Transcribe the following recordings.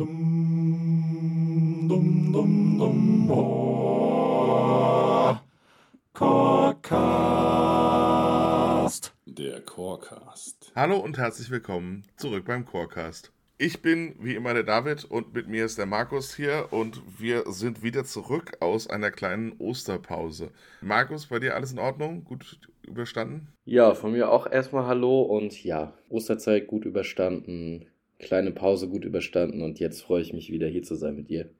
Dum, dum, dum, dum, oh. Chorcast. Der Chorcast. Hallo und herzlich willkommen zurück beim Chorcast. Ich bin wie immer der David und mit mir ist der Markus hier und wir sind wieder zurück aus einer kleinen Osterpause. Markus, bei dir alles in Ordnung? Gut überstanden? Ja, von mir auch erstmal Hallo und ja, Osterzeit gut überstanden, kleine Pause gut überstanden und jetzt freue ich mich wieder hier zu sein mit dir.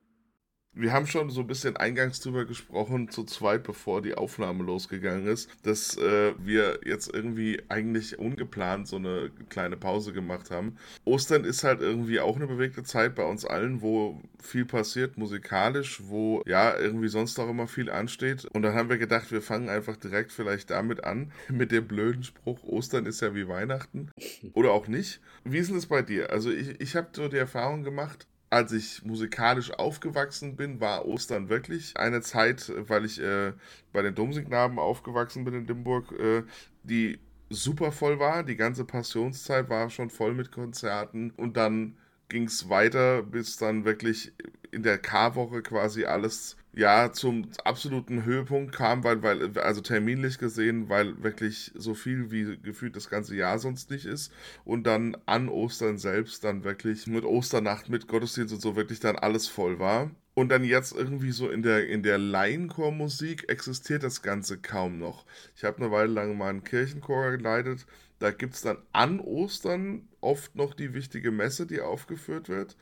Wir haben schon so ein bisschen eingangs drüber gesprochen, zu zweit, bevor die Aufnahme losgegangen ist, dass äh, wir jetzt irgendwie eigentlich ungeplant so eine kleine Pause gemacht haben. Ostern ist halt irgendwie auch eine bewegte Zeit bei uns allen, wo viel passiert musikalisch, wo ja irgendwie sonst auch immer viel ansteht. Und dann haben wir gedacht, wir fangen einfach direkt vielleicht damit an, mit dem blöden Spruch, Ostern ist ja wie Weihnachten. Oder auch nicht. Wie ist denn das bei dir? Also ich, ich habe so die Erfahrung gemacht, als ich musikalisch aufgewachsen bin, war Ostern wirklich eine Zeit, weil ich äh, bei den Domsingknaben aufgewachsen bin in Limburg, äh, die super voll war. Die ganze Passionszeit war schon voll mit Konzerten und dann ging es weiter, bis dann wirklich in der K-Woche quasi alles ja zum absoluten Höhepunkt kam, weil, weil, also terminlich gesehen, weil wirklich so viel wie gefühlt das ganze Jahr sonst nicht ist. Und dann an Ostern selbst dann wirklich mit Osternacht, mit Gottesdienst und so wirklich dann alles voll war. Und dann jetzt irgendwie so in der, in der Laienchor-Musik existiert das Ganze kaum noch. Ich habe eine Weile lang mal einen Kirchenchor geleitet. Da gibt es dann an Ostern oft noch die wichtige Messe, die aufgeführt wird.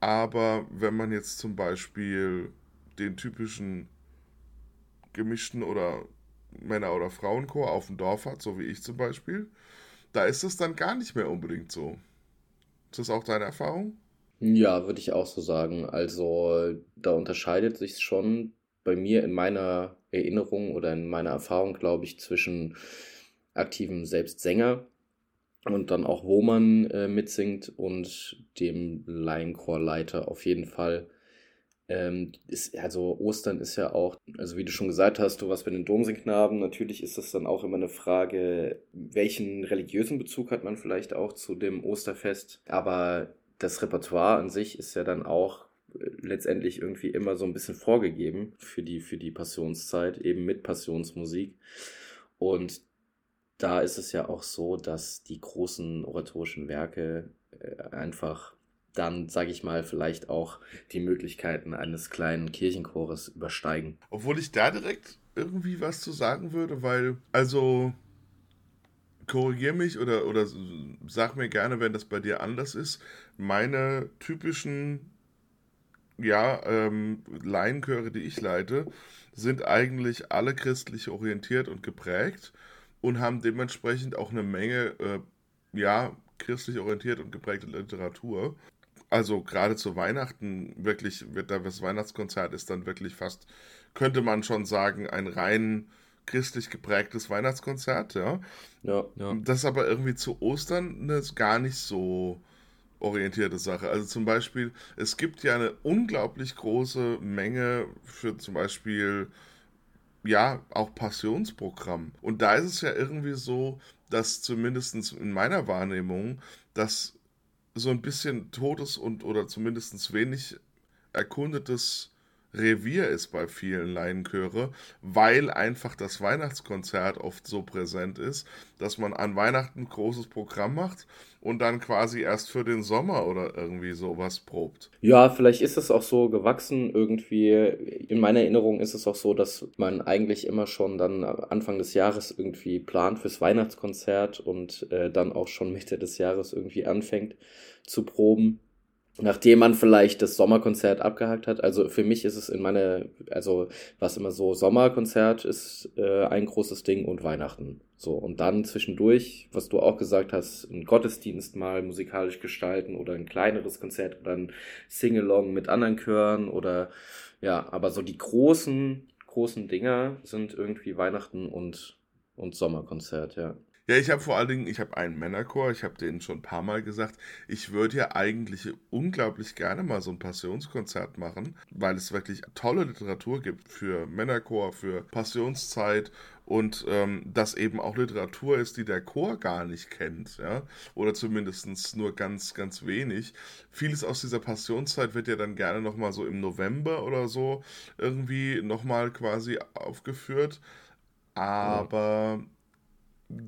Aber wenn man jetzt zum Beispiel den typischen gemischten oder Männer- oder Frauenchor auf dem Dorf hat, so wie ich zum Beispiel, da ist es dann gar nicht mehr unbedingt so. Ist das auch deine Erfahrung? Ja, würde ich auch so sagen. Also da unterscheidet sich schon bei mir in meiner Erinnerung oder in meiner Erfahrung, glaube ich, zwischen aktivem Selbstsänger und dann auch, wo man äh, mitsingt und dem Laienchorleiter auf jeden Fall. Ähm, ist, also Ostern ist ja auch, also wie du schon gesagt hast, du warst bei den Domsingknaben, natürlich ist das dann auch immer eine Frage, welchen religiösen Bezug hat man vielleicht auch zu dem Osterfest, aber das Repertoire an sich ist ja dann auch äh, letztendlich irgendwie immer so ein bisschen vorgegeben für die, für die Passionszeit, eben mit Passionsmusik. Und da ist es ja auch so, dass die großen oratorischen Werke äh, einfach dann, sage ich mal, vielleicht auch die Möglichkeiten eines kleinen Kirchenchores übersteigen. Obwohl ich da direkt irgendwie was zu sagen würde, weil, also, korrigier mich oder, oder sag mir gerne, wenn das bei dir anders ist. Meine typischen, ja, ähm, Laienchöre, die ich leite, sind eigentlich alle christlich orientiert und geprägt und haben dementsprechend auch eine Menge, äh, ja, christlich orientiert und geprägte Literatur also gerade zu Weihnachten wirklich wird da das Weihnachtskonzert ist dann wirklich fast, könnte man schon sagen, ein rein christlich geprägtes Weihnachtskonzert, ja. Ja, ja. Das ist aber irgendwie zu Ostern eine gar nicht so orientierte Sache. Also zum Beispiel, es gibt ja eine unglaublich große Menge für zum Beispiel, ja, auch Passionsprogramm. Und da ist es ja irgendwie so, dass zumindest in meiner Wahrnehmung, dass so ein bisschen totes und oder zumindest wenig erkundetes Revier ist bei vielen Laienchöre, weil einfach das Weihnachtskonzert oft so präsent ist, dass man an Weihnachten großes Programm macht und dann quasi erst für den Sommer oder irgendwie sowas probt. Ja, vielleicht ist es auch so gewachsen irgendwie. In meiner Erinnerung ist es auch so, dass man eigentlich immer schon dann Anfang des Jahres irgendwie plant fürs Weihnachtskonzert und äh, dann auch schon Mitte des Jahres irgendwie anfängt zu proben nachdem man vielleicht das Sommerkonzert abgehakt hat. Also für mich ist es in meiner, also was immer so, Sommerkonzert ist äh, ein großes Ding und Weihnachten. So, und dann zwischendurch, was du auch gesagt hast, einen Gottesdienst mal musikalisch gestalten oder ein kleineres Konzert oder ein Singalong mit anderen Chören oder ja, aber so die großen, großen Dinger sind irgendwie Weihnachten und, und Sommerkonzert, ja. Ja, ich habe vor allen Dingen, ich habe einen Männerchor, ich habe denen schon ein paar Mal gesagt, ich würde ja eigentlich unglaublich gerne mal so ein Passionskonzert machen, weil es wirklich tolle Literatur gibt für Männerchor, für Passionszeit und ähm, das eben auch Literatur ist, die der Chor gar nicht kennt, ja, oder zumindest nur ganz, ganz wenig. Vieles aus dieser Passionszeit wird ja dann gerne nochmal so im November oder so irgendwie nochmal quasi aufgeführt, aber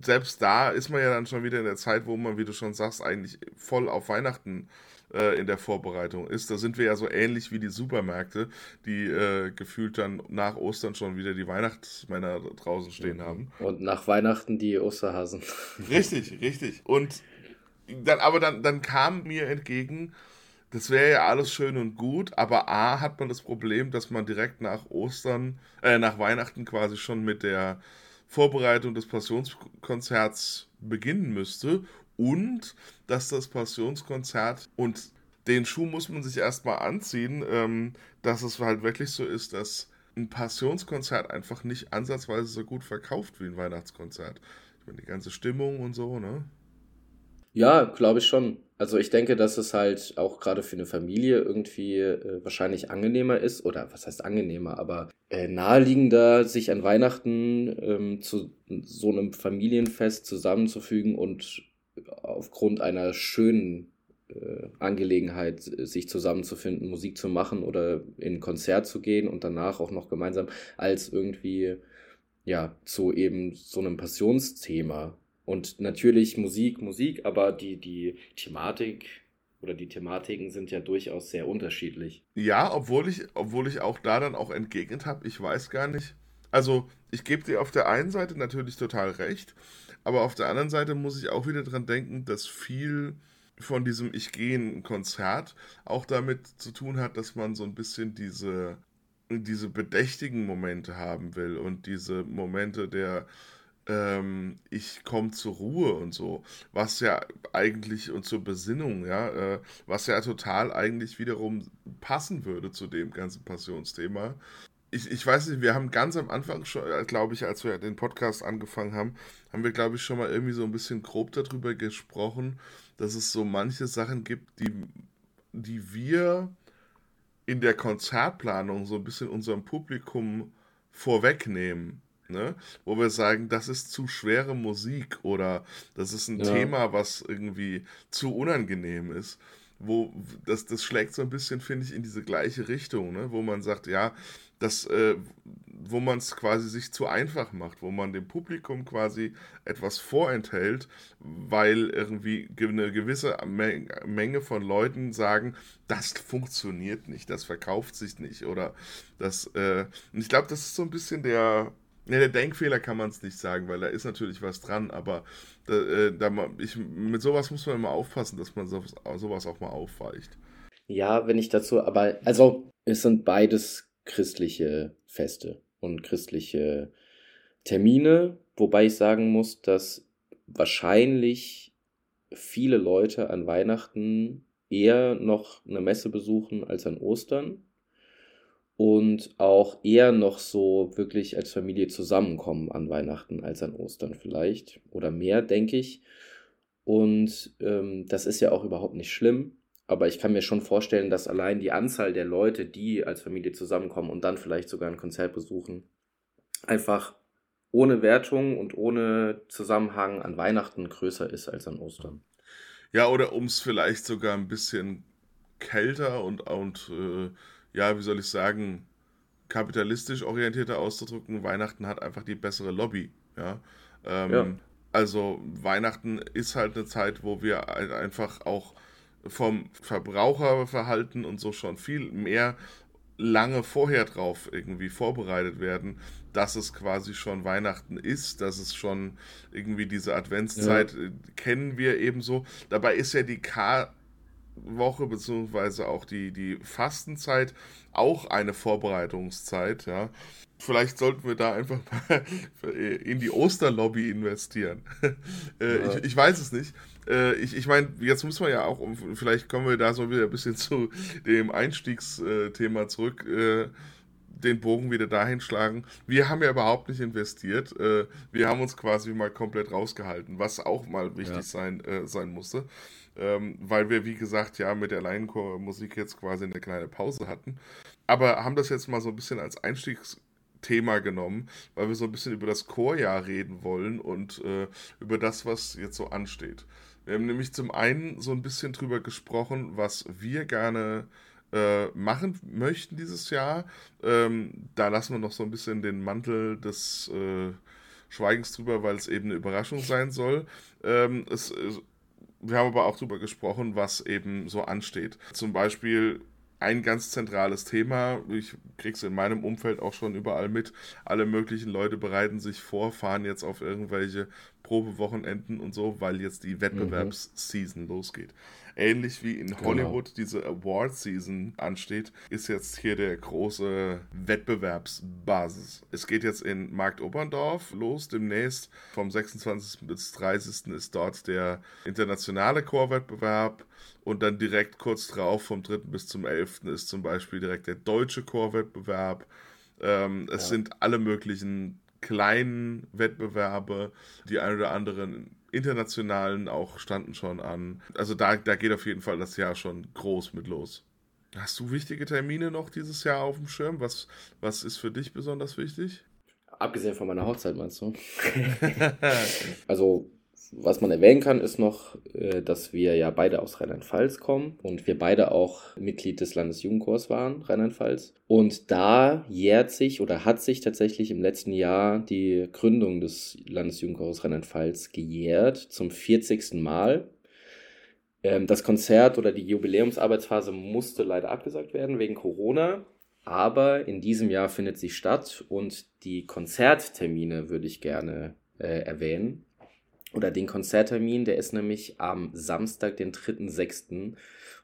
selbst da ist man ja dann schon wieder in der Zeit, wo man, wie du schon sagst, eigentlich voll auf Weihnachten äh, in der Vorbereitung ist. Da sind wir ja so ähnlich wie die Supermärkte, die äh, gefühlt dann nach Ostern schon wieder die Weihnachtsmänner draußen stehen haben. Und nach Weihnachten die Osterhasen. Richtig, richtig. Und dann, aber dann, dann kam mir entgegen, das wäre ja alles schön und gut, aber A hat man das Problem, dass man direkt nach Ostern, äh, nach Weihnachten quasi schon mit der Vorbereitung des Passionskonzerts beginnen müsste und dass das Passionskonzert und den Schuh muss man sich erstmal anziehen, ähm, dass es halt wirklich so ist, dass ein Passionskonzert einfach nicht ansatzweise so gut verkauft wie ein Weihnachtskonzert. Ich meine, die ganze Stimmung und so, ne? Ja, glaube ich schon. Also ich denke, dass es halt auch gerade für eine Familie irgendwie äh, wahrscheinlich angenehmer ist, oder was heißt angenehmer, aber äh, naheliegender, sich an Weihnachten ähm, zu so einem Familienfest zusammenzufügen und aufgrund einer schönen äh, Angelegenheit, äh, sich zusammenzufinden, Musik zu machen oder in ein Konzert zu gehen und danach auch noch gemeinsam, als irgendwie ja zu eben so einem Passionsthema. Und natürlich Musik, Musik, aber die, die Thematik oder die Thematiken sind ja durchaus sehr unterschiedlich. Ja, obwohl ich, obwohl ich auch da dann auch entgegnet habe, ich weiß gar nicht. Also, ich gebe dir auf der einen Seite natürlich total recht, aber auf der anderen Seite muss ich auch wieder dran denken, dass viel von diesem Ich gehe in ein Konzert auch damit zu tun hat, dass man so ein bisschen diese, diese bedächtigen Momente haben will und diese Momente der ähm, ich komme zur Ruhe und so, was ja eigentlich und zur Besinnung, ja, äh, was ja total eigentlich wiederum passen würde zu dem ganzen Passionsthema. Ich, ich weiß nicht, wir haben ganz am Anfang schon, äh, glaube ich, als wir den Podcast angefangen haben, haben wir, glaube ich, schon mal irgendwie so ein bisschen grob darüber gesprochen, dass es so manche Sachen gibt, die, die wir in der Konzertplanung so ein bisschen unserem Publikum vorwegnehmen ne? wo wir sagen, das ist zu schwere Musik oder das ist ein ja. Thema, was irgendwie zu unangenehm ist. Wo das, das schlägt so ein bisschen, finde ich, in diese gleiche Richtung, ne? wo man sagt, ja, das, äh, wo man es quasi sich zu einfach macht, wo man dem Publikum quasi etwas vorenthält, weil irgendwie eine gewisse Menge von Leuten sagen, das funktioniert nicht, das verkauft sich nicht oder das, äh, und ich glaube, das ist so ein bisschen der, Ne, der Denkfehler kann man es nicht sagen, weil da ist natürlich was dran, aber da, äh, da, ich, mit sowas muss man immer aufpassen, dass man sowas, sowas auch mal aufweicht. Ja, wenn ich dazu, aber also es sind beides christliche Feste und christliche Termine, wobei ich sagen muss, dass wahrscheinlich viele Leute an Weihnachten eher noch eine Messe besuchen als an Ostern und auch eher noch so wirklich als Familie zusammenkommen an Weihnachten als an Ostern vielleicht oder mehr, denke ich. Und ähm, das ist ja auch überhaupt nicht schlimm, aber ich kann mir schon vorstellen, dass allein die Anzahl der Leute, die als Familie zusammenkommen und dann vielleicht sogar ein Konzert besuchen, einfach ohne Wertung und ohne Zusammenhang an Weihnachten größer ist als an Ostern. Ja, oder um es vielleicht sogar ein bisschen kälter und, und äh ja, wie soll ich sagen, kapitalistisch orientierter auszudrücken, Weihnachten hat einfach die bessere Lobby. Ja? Ähm, ja. Also Weihnachten ist halt eine Zeit, wo wir einfach auch vom Verbraucherverhalten und so schon viel mehr lange vorher drauf irgendwie vorbereitet werden, dass es quasi schon Weihnachten ist, dass es schon irgendwie diese Adventszeit ja. Äh, kennen wir ebenso. Dabei ist ja die K Woche beziehungsweise auch die, die Fastenzeit auch eine Vorbereitungszeit, ja. Vielleicht sollten wir da einfach mal in die Osterlobby investieren. Äh, ja. ich, ich weiß es nicht. Äh, ich, ich meine, jetzt muss man ja auch, vielleicht kommen wir da so wieder ein bisschen zu dem Einstiegsthema zurück äh, den Bogen wieder dahin schlagen. Wir haben ja überhaupt nicht investiert. wir haben uns quasi mal komplett rausgehalten, was auch mal wichtig ja. sein, sein musste ähm, weil wir, wie gesagt, ja mit der Laienchor-Musik jetzt quasi eine kleine Pause hatten. Aber haben das jetzt mal so ein bisschen als Einstiegsthema Thema genommen, weil wir so ein bisschen über das Chorjahr reden wollen und äh, über das, was jetzt so ansteht. Wir haben nämlich zum einen so ein bisschen drüber gesprochen, was wir gerne äh, machen möchten dieses Jahr. Ähm, da lassen wir noch so ein bisschen den Mantel des äh, Schweigens drüber, weil es eben eine Überraschung sein soll. Ähm, es, wir haben aber auch drüber gesprochen, was eben so ansteht. Zum Beispiel ein ganz zentrales Thema. Ich krieg's in meinem Umfeld auch schon überall mit. Alle möglichen Leute bereiten sich vor, fahren jetzt auf irgendwelche Probewochenenden und so, weil jetzt die Wettbewerbsseason mhm. losgeht. Ähnlich wie in genau. Hollywood genau. diese Award-Season ansteht, ist jetzt hier der große Wettbewerbsbasis. Es geht jetzt in Markt Oberndorf los demnächst. Vom 26. bis 30. ist dort der internationale Chorwettbewerb. Und dann direkt kurz drauf, vom 3. bis zum 11. ist zum Beispiel direkt der deutsche Chorwettbewerb. Ähm, es ja. sind alle möglichen kleinen Wettbewerbe, die ein oder anderen internationalen auch standen schon an. Also da, da geht auf jeden Fall das Jahr schon groß mit los. Hast du wichtige Termine noch dieses Jahr auf dem Schirm? Was, was ist für dich besonders wichtig? Abgesehen von meiner Hochzeit, meinst du? also was man erwähnen kann, ist noch, äh, dass wir ja beide aus Rheinland-Pfalz kommen und wir beide auch Mitglied des Landesjugendchors waren, Rheinland-Pfalz. Und da jährt sich oder hat sich tatsächlich im letzten Jahr die Gründung des Landesjugendchors Rheinland-Pfalz gejährt, zum 40. Mal. Ähm, das Konzert oder die Jubiläumsarbeitsphase musste leider abgesagt werden wegen Corona. Aber in diesem Jahr findet sie statt und die Konzerttermine würde ich gerne äh, erwähnen oder den Konzerttermin, der ist nämlich am Samstag, den 3.6.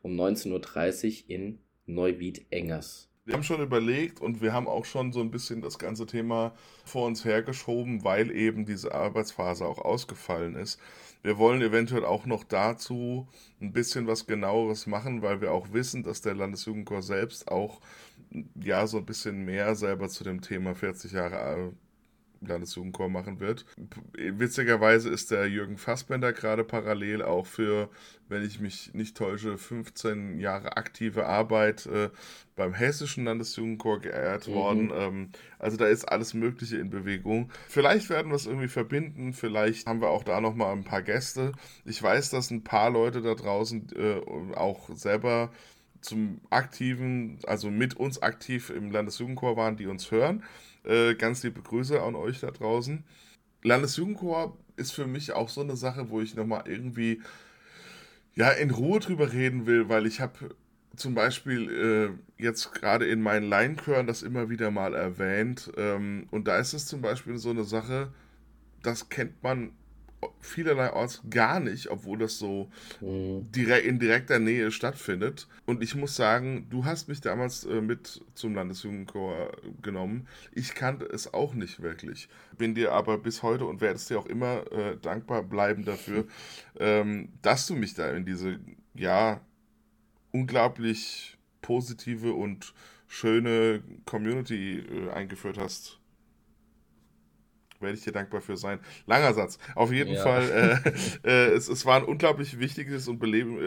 um 19.30 Uhr in Neuwied-Engers. Wir haben schon überlegt und wir haben auch schon so ein bisschen das ganze Thema vor uns hergeschoben, weil eben diese Arbeitsphase auch ausgefallen ist. Wir wollen eventuell auch noch dazu ein bisschen was genaueres machen, weil wir auch wissen, dass der Landesjugendchor selbst auch ja so ein bisschen mehr selber zu dem Thema 40 Jahre Landesjugendchor machen wird. Witzigerweise ist der Jürgen Fassbender gerade parallel auch für, wenn ich mich nicht täusche, 15 Jahre aktive Arbeit äh, beim Hessischen Landesjugendchor geehrt mhm. worden. Ähm, also da ist alles Mögliche in Bewegung. Vielleicht werden wir es irgendwie verbinden, vielleicht haben wir auch da nochmal ein paar Gäste. Ich weiß, dass ein paar Leute da draußen äh, auch selber zum aktiven, also mit uns aktiv im Landesjugendchor waren, die uns hören. Äh, ganz liebe Grüße an euch da draußen. Landesjugendchor ist für mich auch so eine Sache, wo ich nochmal irgendwie ja in Ruhe drüber reden will, weil ich habe zum Beispiel äh, jetzt gerade in meinen Laienchören das immer wieder mal erwähnt. Ähm, und da ist es zum Beispiel so eine Sache, das kennt man vielerlei Orts gar nicht, obwohl das so mhm. direkt, in direkter Nähe stattfindet. Und ich muss sagen, du hast mich damals äh, mit zum Landesjugendchor genommen. Ich kannte es auch nicht wirklich. Bin dir aber bis heute und werde es dir auch immer äh, dankbar bleiben dafür, ähm, dass du mich da in diese, ja, unglaublich positive und schöne Community äh, eingeführt hast werde ich dir dankbar für sein. Langer Satz. Auf jeden ja. Fall, äh, äh, es, es war ein unglaublich wichtiges und beleben,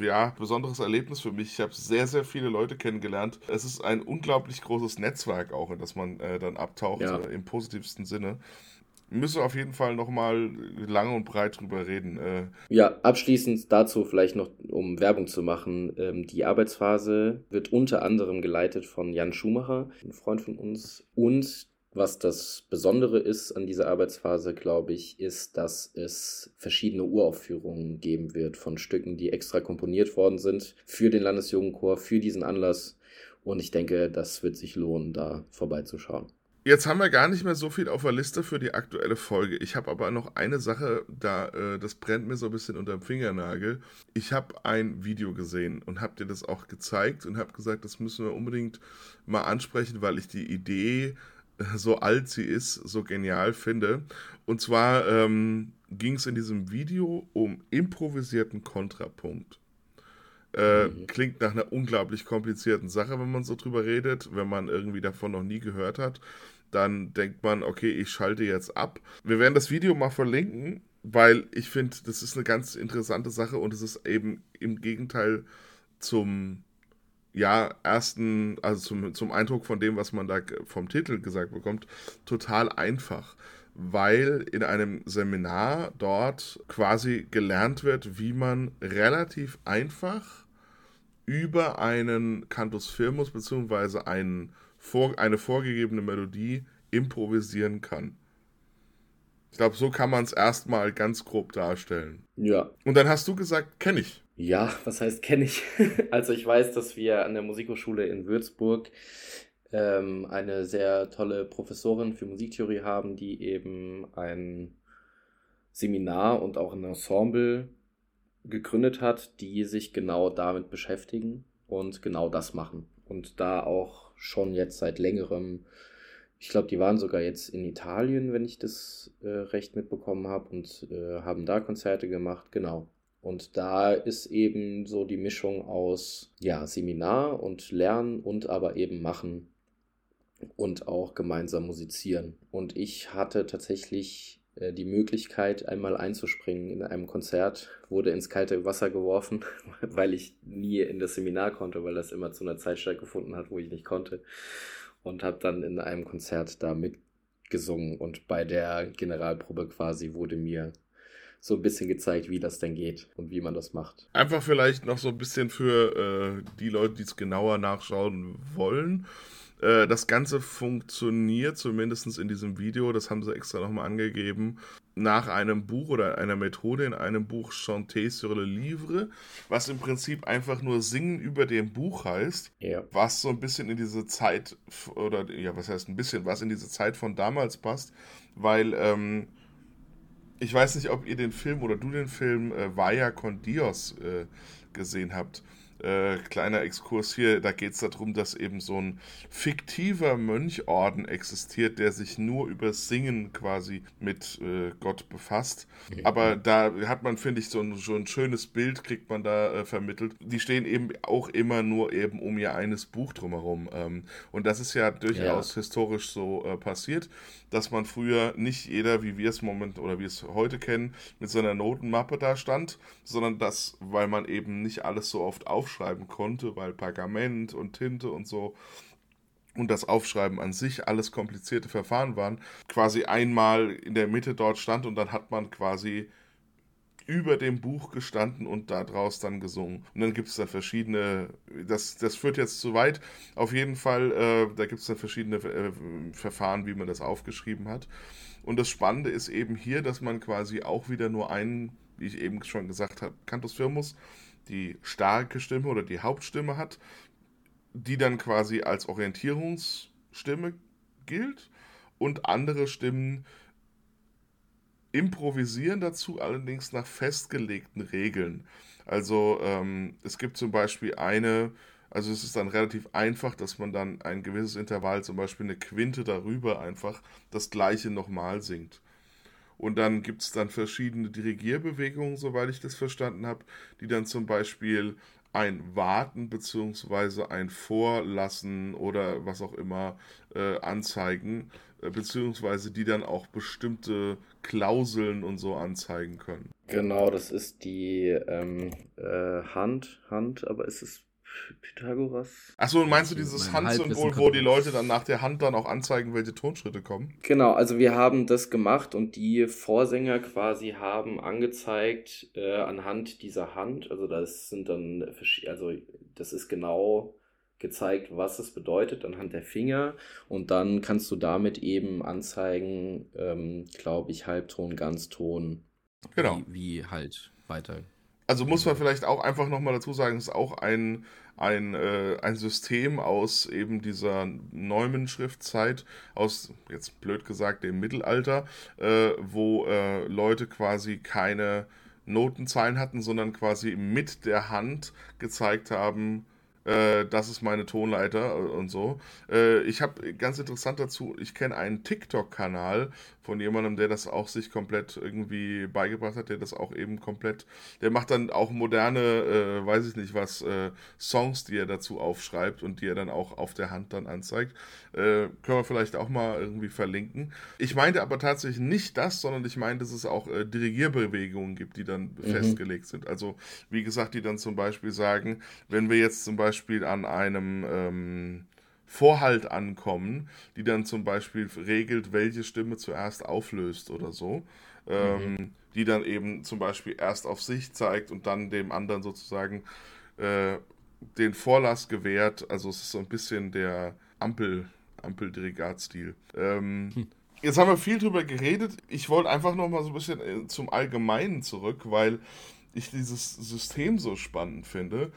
äh, ja, besonderes Erlebnis für mich. Ich habe sehr, sehr viele Leute kennengelernt. Es ist ein unglaublich großes Netzwerk auch, in das man äh, dann abtaucht, ja. Äh, im positivsten Sinne müssen auf jeden Fall nochmal lange und breit drüber reden. Äh. Ja, abschließend dazu vielleicht noch, um Werbung zu machen. Ähm, die Arbeitsphase wird unter anderem geleitet von Jan Schumacher, ein Freund von uns, und was das Besondere ist an dieser Arbeitsphase, glaube ich, ist, dass es verschiedene Uraufführungen geben wird von Stücken, die extra komponiert worden sind für den Landesjugendchor, für diesen Anlass. Und ich denke, das wird sich lohnen, da vorbeizuschauen. Jetzt haben wir gar nicht mehr so viel auf der Liste für die aktuelle Folge. Ich habe aber noch eine Sache, da äh, das brennt mir so ein bisschen unter dem Fingernagel. Ich habe ein Video gesehen und habe dir das auch gezeigt und habe gesagt, das müssen wir unbedingt mal ansprechen, weil ich die Idee so alt sie ist, so genial finde. Und zwar ähm, ging es in diesem Video um improvisierten Kontrapunkt. Äh, mhm. Klingt nach einer unglaublich komplizierten Sache, wenn man so drüber redet, wenn man irgendwie davon noch nie gehört hat. Dann denkt man, okay, ich schalte jetzt ab. Wir werden das Video mal verlinken, weil ich finde, das ist eine ganz interessante Sache und es ist eben im Gegenteil zum ja, ersten, also zum, zum Eindruck von dem, was man da vom Titel gesagt bekommt, total einfach weil in einem Seminar dort quasi gelernt wird, wie man relativ einfach über einen Cantus Firmus bzw. Einen, eine vorgegebene Melodie improvisieren kann. Ich glaube, so kann man es erstmal ganz grob darstellen. Ja. Und dann hast du gesagt, kenne ich. Ja, was heißt kenne ich? also ich weiß, dass wir an der Musikhochschule in Würzburg ähm, eine sehr tolle Professorin für Musiktheorie haben, die eben ein Seminar und auch ein Ensemble gegründet hat, die sich genau damit beschäftigen und genau das machen. Und da auch schon jetzt seit längerem, ich glaube, die waren sogar jetzt in Italien, wenn ich das äh, recht mitbekommen habe, und äh, haben da Konzerte gemacht, genau. Und da ist eben so die Mischung aus ja, Seminar und Lernen und aber eben machen und auch gemeinsam musizieren. Und ich hatte tatsächlich äh, die Möglichkeit, einmal einzuspringen in einem Konzert, wurde ins kalte Wasser geworfen, weil ich nie in das Seminar konnte, weil das immer zu einer Zeit stattgefunden hat, wo ich nicht konnte. Und habe dann in einem Konzert da mitgesungen. Und bei der Generalprobe quasi wurde mir so ein bisschen gezeigt, wie das denn geht und wie man das macht. Einfach vielleicht noch so ein bisschen für äh, die Leute, die es genauer nachschauen wollen. Äh, das Ganze funktioniert, zumindest in diesem Video, das haben sie extra nochmal angegeben, nach einem Buch oder einer Methode in einem Buch Chanter sur le Livre, was im Prinzip einfach nur Singen über dem Buch heißt, ja. was so ein bisschen in diese Zeit, oder ja, was heißt ein bisschen, was in diese Zeit von damals passt, weil, ähm, ich weiß nicht, ob ihr den Film oder du den Film äh, Vaya con Dios äh, gesehen habt. Äh, kleiner Exkurs hier, da geht es darum, dass eben so ein fiktiver Mönchorden existiert, der sich nur über Singen quasi mit äh, Gott befasst. Mhm. Aber da hat man, finde ich, so ein, so ein schönes Bild, kriegt man da äh, vermittelt. Die stehen eben auch immer nur eben um ihr eines Buch drumherum. Ähm, und das ist ja durchaus ja. historisch so äh, passiert, dass man früher nicht jeder, wie wir es moment oder wie es heute kennen, mit seiner Notenmappe da stand, sondern das, weil man eben nicht alles so oft aufschreibt, aufschreiben konnte, weil Pergament und Tinte und so und das Aufschreiben an sich alles komplizierte Verfahren waren, quasi einmal in der Mitte dort stand und dann hat man quasi über dem Buch gestanden und daraus dann gesungen. Und dann gibt es dann verschiedene, das, das führt jetzt zu weit, auf jeden Fall, äh, da gibt es dann verschiedene äh, Verfahren, wie man das aufgeschrieben hat. Und das Spannende ist eben hier, dass man quasi auch wieder nur einen, wie ich eben schon gesagt habe, Cantus Firmus die starke Stimme oder die Hauptstimme hat, die dann quasi als Orientierungsstimme gilt und andere Stimmen improvisieren dazu allerdings nach festgelegten Regeln. Also ähm, es gibt zum Beispiel eine, also es ist dann relativ einfach, dass man dann ein gewisses Intervall, zum Beispiel eine Quinte darüber einfach das gleiche nochmal singt. Und dann gibt es dann verschiedene Dirigierbewegungen, soweit ich das verstanden habe, die dann zum Beispiel ein Warten bzw. ein Vorlassen oder was auch immer äh, anzeigen, äh, beziehungsweise die dann auch bestimmte Klauseln und so anzeigen können. Genau, das ist die ähm, äh, Hand, Hand, aber ist es Pythagoras. Achso, und meinst du dieses Handsymbol, wo die Leute dann nach der Hand dann auch anzeigen, welche Tonschritte kommen? Genau, also wir haben das gemacht und die Vorsänger quasi haben angezeigt äh, anhand dieser Hand, also das sind dann, also das ist genau gezeigt, was es bedeutet anhand der Finger und dann kannst du damit eben anzeigen, ähm, glaube ich, Halbton, Ganzton. Genau. Wie, wie halt weiter. Also muss man vielleicht auch einfach nochmal dazu sagen, es ist auch ein ein, äh, ein System aus eben dieser Neumann-Schriftzeit, aus, jetzt blöd gesagt, dem Mittelalter, äh, wo äh, Leute quasi keine Notenzeilen hatten, sondern quasi mit der Hand gezeigt haben, äh, das ist meine Tonleiter und so. Äh, ich habe ganz interessant dazu, ich kenne einen TikTok-Kanal von jemandem, der das auch sich komplett irgendwie beigebracht hat, der das auch eben komplett, der macht dann auch moderne, äh, weiß ich nicht was, äh, Songs, die er dazu aufschreibt und die er dann auch auf der Hand dann anzeigt. Äh, können wir vielleicht auch mal irgendwie verlinken. Ich meinte aber tatsächlich nicht das, sondern ich meine, dass es auch äh, Dirigierbewegungen gibt, die dann mhm. festgelegt sind. Also, wie gesagt, die dann zum Beispiel sagen, wenn wir jetzt zum Beispiel Beispiel an einem ähm, Vorhalt ankommen, die dann zum Beispiel regelt, welche Stimme zuerst auflöst oder so. Ähm, mhm. Die dann eben zum Beispiel erst auf sich zeigt und dann dem anderen sozusagen äh, den Vorlass gewährt. Also es ist so ein bisschen der Ampel, Ampeldirigatstil. Ähm, hm. Jetzt haben wir viel drüber geredet. Ich wollte einfach noch mal so ein bisschen äh, zum Allgemeinen zurück, weil ich dieses System so spannend finde.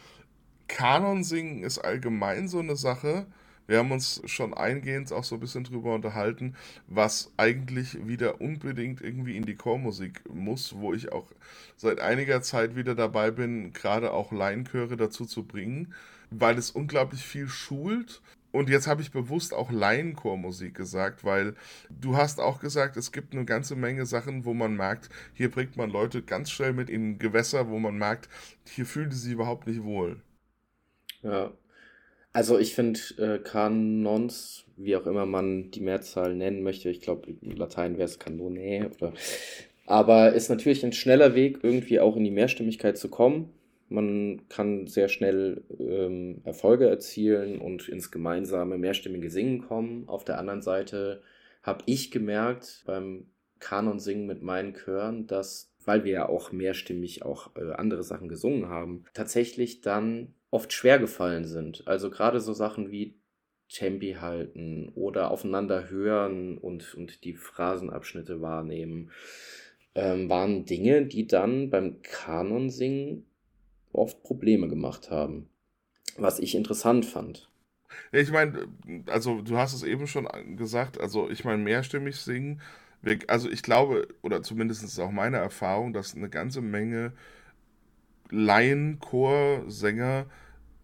Kanon singen ist allgemein so eine Sache. Wir haben uns schon eingehend auch so ein bisschen drüber unterhalten, was eigentlich wieder unbedingt irgendwie in die Chormusik muss, wo ich auch seit einiger Zeit wieder dabei bin, gerade auch Laienchöre dazu zu bringen, weil es unglaublich viel schult und jetzt habe ich bewusst auch Laienchormusik gesagt, weil du hast auch gesagt, es gibt eine ganze Menge Sachen, wo man merkt, hier bringt man Leute ganz schnell mit in Gewässer, wo man merkt, hier fühlen sie sich überhaupt nicht wohl. Ja. Also ich finde äh, Kanons, wie auch immer man die Mehrzahl nennen möchte, ich glaube, in Latein wäre es Kanone, oder, aber ist natürlich ein schneller Weg, irgendwie auch in die Mehrstimmigkeit zu kommen. Man kann sehr schnell ähm, Erfolge erzielen und ins gemeinsame mehrstimmige Singen kommen. Auf der anderen Seite habe ich gemerkt beim Kanonsingen mit meinen Chören, dass, weil wir ja auch mehrstimmig auch äh, andere Sachen gesungen haben, tatsächlich dann oft schwer gefallen sind. Also gerade so Sachen wie Tempi halten oder aufeinander hören und, und die Phrasenabschnitte wahrnehmen, ähm, waren Dinge, die dann beim Kanonsingen oft Probleme gemacht haben. Was ich interessant fand. ich meine, also du hast es eben schon gesagt, also ich meine, mehrstimmig singen, also ich glaube, oder zumindest ist auch meine Erfahrung, dass eine ganze Menge Laienchorsänger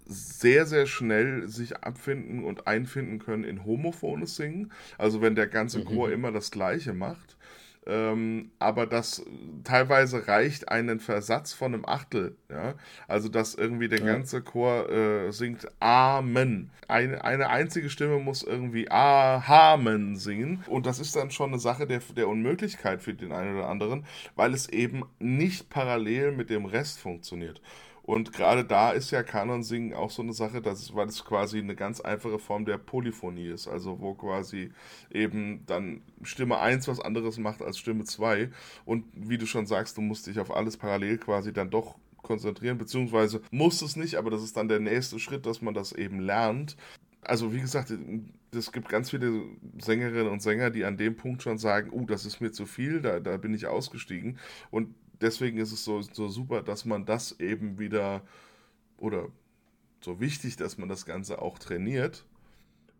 sehr, sehr schnell sich abfinden und einfinden können in homophones Singen. Also wenn der ganze mhm. Chor immer das Gleiche macht. Ähm, aber das teilweise reicht einen Versatz von einem Achtel. Ja? Also, dass irgendwie der ja. ganze Chor äh, singt Amen. Eine, eine einzige Stimme muss irgendwie Amen singen. Und das ist dann schon eine Sache der, der Unmöglichkeit für den einen oder anderen, weil es eben nicht parallel mit dem Rest funktioniert. Und gerade da ist ja Kanonsingen auch so eine Sache, dass, weil es quasi eine ganz einfache Form der Polyphonie ist. Also wo quasi eben dann Stimme 1 was anderes macht als Stimme 2. Und wie du schon sagst, du musst dich auf alles parallel quasi dann doch konzentrieren, beziehungsweise muss es nicht, aber das ist dann der nächste Schritt, dass man das eben lernt. Also wie gesagt, es gibt ganz viele Sängerinnen und Sänger, die an dem Punkt schon sagen, uh, das ist mir zu viel, da, da bin ich ausgestiegen. Und deswegen ist es so, so super, dass man das eben wieder oder so wichtig, dass man das Ganze auch trainiert.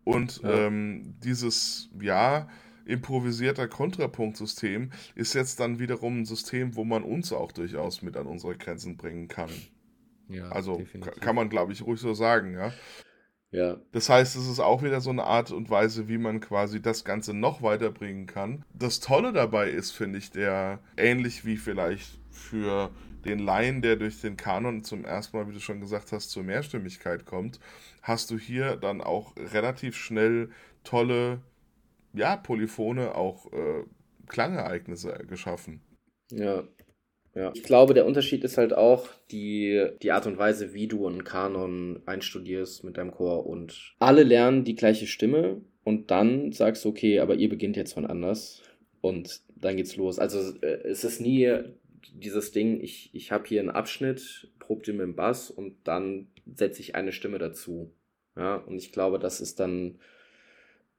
Und ja. ähm, dieses, ja, improvisierter Kontrapunktsystem ist jetzt dann wiederum ein System, wo man uns auch durchaus mit an unsere Grenzen bringen kann. Ja, also definitiv. kann man, glaube ich, ruhig so sagen, ja. Ja. Das heißt, es ist auch wieder so eine Art und Weise, wie man quasi das Ganze noch weiterbringen kann. Das Tolle dabei ist, finde ich, der ähnlich wie vielleicht für den Laien, der durch den Kanon zum ersten Mal, wie du schon gesagt hast, zur Mehrstimmigkeit kommt, hast du hier dann auch relativ schnell tolle, ja, Polyphone, auch äh, Klangereignisse geschaffen. Ja, ja. Ich glaube, der Unterschied ist halt auch die, die Art und Weise, wie du einen Kanon einstudierst mit deinem Chor und alle lernen die gleiche Stimme und dann sagst du, okay, aber ihr beginnt jetzt von anders und dann geht's los. Also äh, es ist nie dieses Ding, ich, ich habe hier einen Abschnitt, probt ihr mit dem Bass und dann setze ich eine Stimme dazu. Ja, und ich glaube, das ist dann,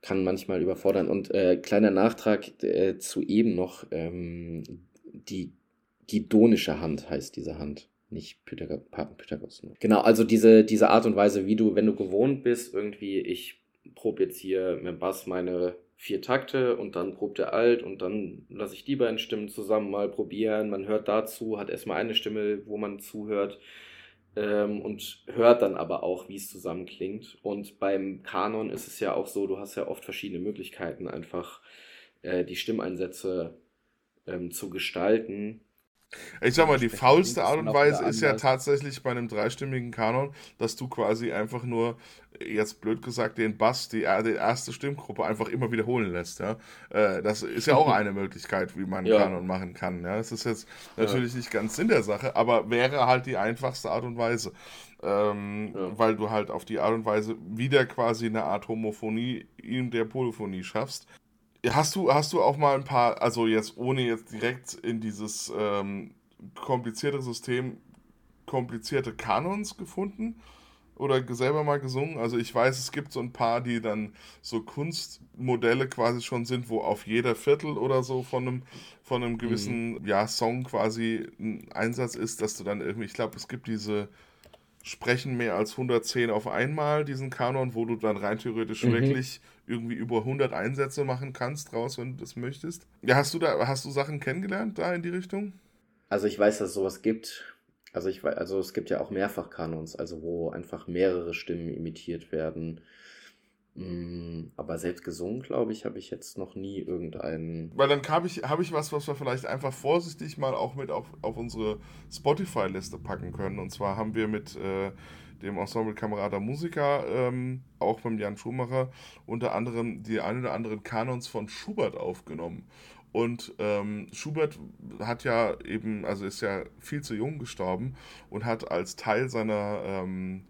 kann manchmal überfordern. Und äh, kleiner Nachtrag äh, zu eben noch, ähm, die Gidonische Hand heißt diese Hand, nicht Pythagor Pythagoras. Genau, also diese, diese Art und Weise, wie du, wenn du gewohnt bist, irgendwie, ich probe jetzt hier mit Bass meine vier Takte und dann probt er alt und dann lasse ich die beiden Stimmen zusammen mal probieren. Man hört dazu, hat erstmal eine Stimme, wo man zuhört ähm, und hört dann aber auch, wie es zusammen klingt. Und beim Kanon ist es ja auch so, du hast ja oft verschiedene Möglichkeiten, einfach äh, die Stimmeinsätze ähm, zu gestalten ich sag mal, die faulste Art und Weise ist ja tatsächlich bei einem dreistimmigen Kanon, dass du quasi einfach nur, jetzt blöd gesagt, den Bass, die, die erste Stimmgruppe einfach immer wiederholen lässt. Ja? Äh, das ist ja auch eine Möglichkeit, wie man ja. Kanon machen kann. Ja? Das ist jetzt natürlich ja. nicht ganz Sinn der Sache, aber wäre halt die einfachste Art und Weise. Ähm, ja. Weil du halt auf die Art und Weise wieder quasi eine Art Homophonie in der Polyphonie schaffst. Hast du, hast du auch mal ein paar, also jetzt ohne jetzt direkt in dieses ähm, komplizierte System komplizierte Kanons gefunden? oder selber mal gesungen. Also ich weiß, es gibt so ein paar, die dann so Kunstmodelle quasi schon sind, wo auf jeder Viertel oder so von einem, von einem gewissen mhm. ja, Song quasi ein Einsatz ist, dass du dann irgendwie, ich glaube, es gibt diese Sprechen mehr als 110 auf einmal, diesen Kanon, wo du dann rein theoretisch mhm. wirklich irgendwie über 100 Einsätze machen kannst draus, wenn du das möchtest. Ja, hast du da, hast du Sachen kennengelernt da in die Richtung? Also ich weiß, dass es sowas gibt. Also ich weiß, also es gibt ja auch Mehrfachkanons, also wo einfach mehrere Stimmen imitiert werden. Mm, aber selbst gesungen, glaube ich, habe ich jetzt noch nie irgendeinen. Weil dann habe ich, hab ich was, was wir vielleicht einfach vorsichtig mal auch mit auf, auf unsere Spotify-Liste packen können. Und zwar haben wir mit äh, dem Ensemble Kamerada Musiker, ähm, auch beim Jan Schumacher, unter anderem die ein oder anderen Kanons von Schubert aufgenommen. Und ähm, Schubert hat ja eben, also ist ja viel zu jung gestorben und hat als Teil seiner ähm,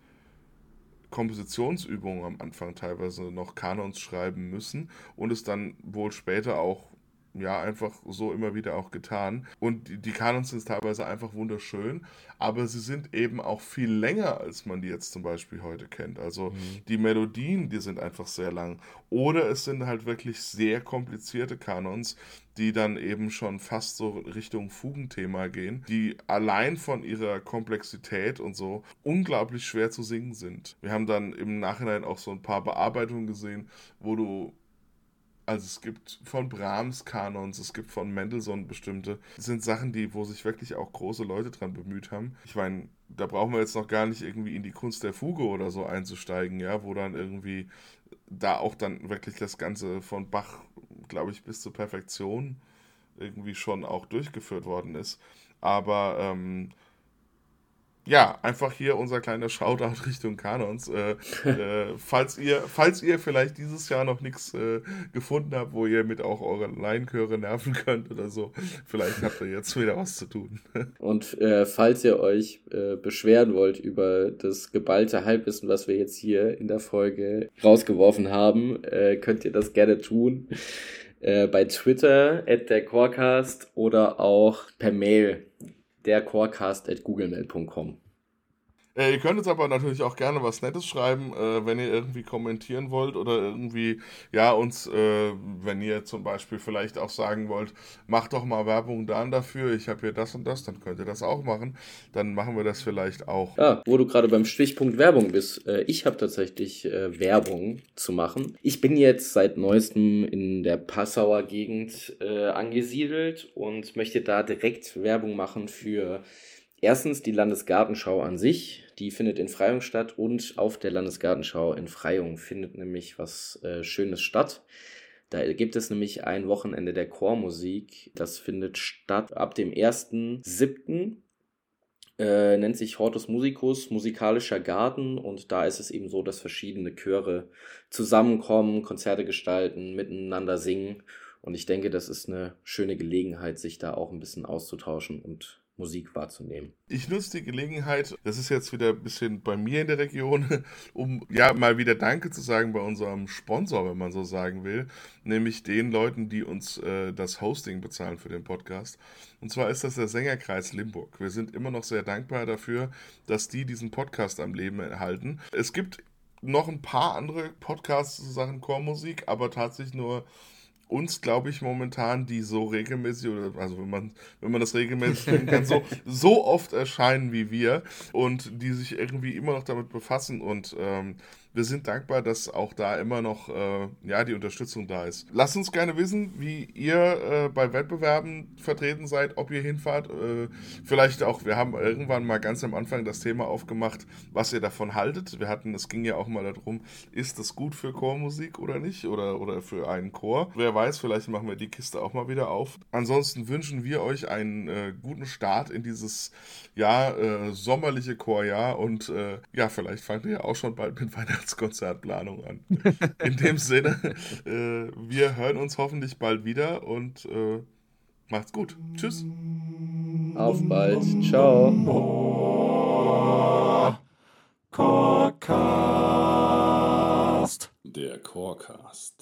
Kompositionsübungen am Anfang teilweise noch Kanons schreiben müssen und es dann wohl später auch ja, einfach so immer wieder auch getan. Und die, die Kanons sind teilweise einfach wunderschön, aber sie sind eben auch viel länger, als man die jetzt zum Beispiel heute kennt. Also mhm. die Melodien, die sind einfach sehr lang. Oder es sind halt wirklich sehr komplizierte Kanons, die dann eben schon fast so Richtung Fugenthema gehen, die allein von ihrer Komplexität und so unglaublich schwer zu singen sind. Wir haben dann im Nachhinein auch so ein paar Bearbeitungen gesehen, wo du also es gibt von Brahms Kanons, es gibt von Mendelssohn bestimmte. Das sind Sachen, die, wo sich wirklich auch große Leute dran bemüht haben. Ich meine, da brauchen wir jetzt noch gar nicht irgendwie in die Kunst der Fuge oder so einzusteigen, ja, wo dann irgendwie da auch dann wirklich das Ganze von Bach, glaube ich, bis zur Perfektion irgendwie schon auch durchgeführt worden ist. Aber ähm, ja, einfach hier unser kleiner Shoutout Richtung Kanons. Äh, äh, falls, ihr, falls ihr vielleicht dieses Jahr noch nichts äh, gefunden habt, wo ihr mit auch eure Laienchöre nerven könnt oder so, vielleicht habt ihr jetzt wieder was zu tun. Und äh, falls ihr euch äh, beschweren wollt über das geballte Halbwissen, was wir jetzt hier in der Folge rausgeworfen haben, äh, könnt ihr das gerne tun. bei Twitter, at der Corecast oder auch per Mail dercorecast.googlemail.com. Äh, ihr könnt uns aber natürlich auch gerne was Nettes schreiben, äh, wenn ihr irgendwie kommentieren wollt oder irgendwie, ja, uns, äh, wenn ihr zum Beispiel vielleicht auch sagen wollt, macht doch mal Werbung dann dafür, ich habe hier das und das, dann könnt ihr das auch machen. Dann machen wir das vielleicht auch. Ja, wo du gerade beim Stichpunkt Werbung bist. Äh, ich habe tatsächlich äh, Werbung zu machen. Ich bin jetzt seit neuestem in der Passauer Gegend äh, angesiedelt und möchte da direkt Werbung machen für erstens die Landesgartenschau an sich die findet in Freyung statt und auf der Landesgartenschau in Freyung findet nämlich was äh, Schönes statt. Da gibt es nämlich ein Wochenende der Chormusik. Das findet statt ab dem 1.7. Äh, nennt sich Hortus Musicus, musikalischer Garten. Und da ist es eben so, dass verschiedene Chöre zusammenkommen, Konzerte gestalten, miteinander singen. Und ich denke, das ist eine schöne Gelegenheit, sich da auch ein bisschen auszutauschen und Musik wahrzunehmen. Ich nutze die Gelegenheit, das ist jetzt wieder ein bisschen bei mir in der Region, um ja mal wieder Danke zu sagen bei unserem Sponsor, wenn man so sagen will, nämlich den Leuten, die uns äh, das Hosting bezahlen für den Podcast. Und zwar ist das der Sängerkreis Limburg. Wir sind immer noch sehr dankbar dafür, dass die diesen Podcast am Leben erhalten. Es gibt noch ein paar andere Podcasts zu Sachen Chormusik, aber tatsächlich nur uns, glaube ich, momentan, die so regelmäßig, oder also wenn man, wenn man das regelmäßig finden kann, so, so oft erscheinen wie wir und die sich irgendwie immer noch damit befassen und ähm, wir sind dankbar, dass auch da immer noch äh, ja, die Unterstützung da ist. Lasst uns gerne wissen, wie ihr äh, bei Wettbewerben vertreten seid, ob ihr hinfahrt. Äh, vielleicht auch, wir haben irgendwann mal ganz am Anfang das Thema aufgemacht, was ihr davon haltet. Wir hatten, es ging ja auch mal darum, ist das gut für Chormusik oder nicht? Oder, oder für einen Chor? Wer weiß, vielleicht machen wir die Kiste auch mal wieder auf. Ansonsten wünschen wir euch einen äh, guten Start in dieses ja, äh, sommerliche Chorjahr und äh, ja, vielleicht fangt ihr ja auch schon bald mit Weihnachten Weihnachtskonzertplanung an. In dem Sinne, äh, wir hören uns hoffentlich bald wieder und äh, macht's gut. Tschüss. Auf bald. Ciao. Chorcast. Der Chorcast.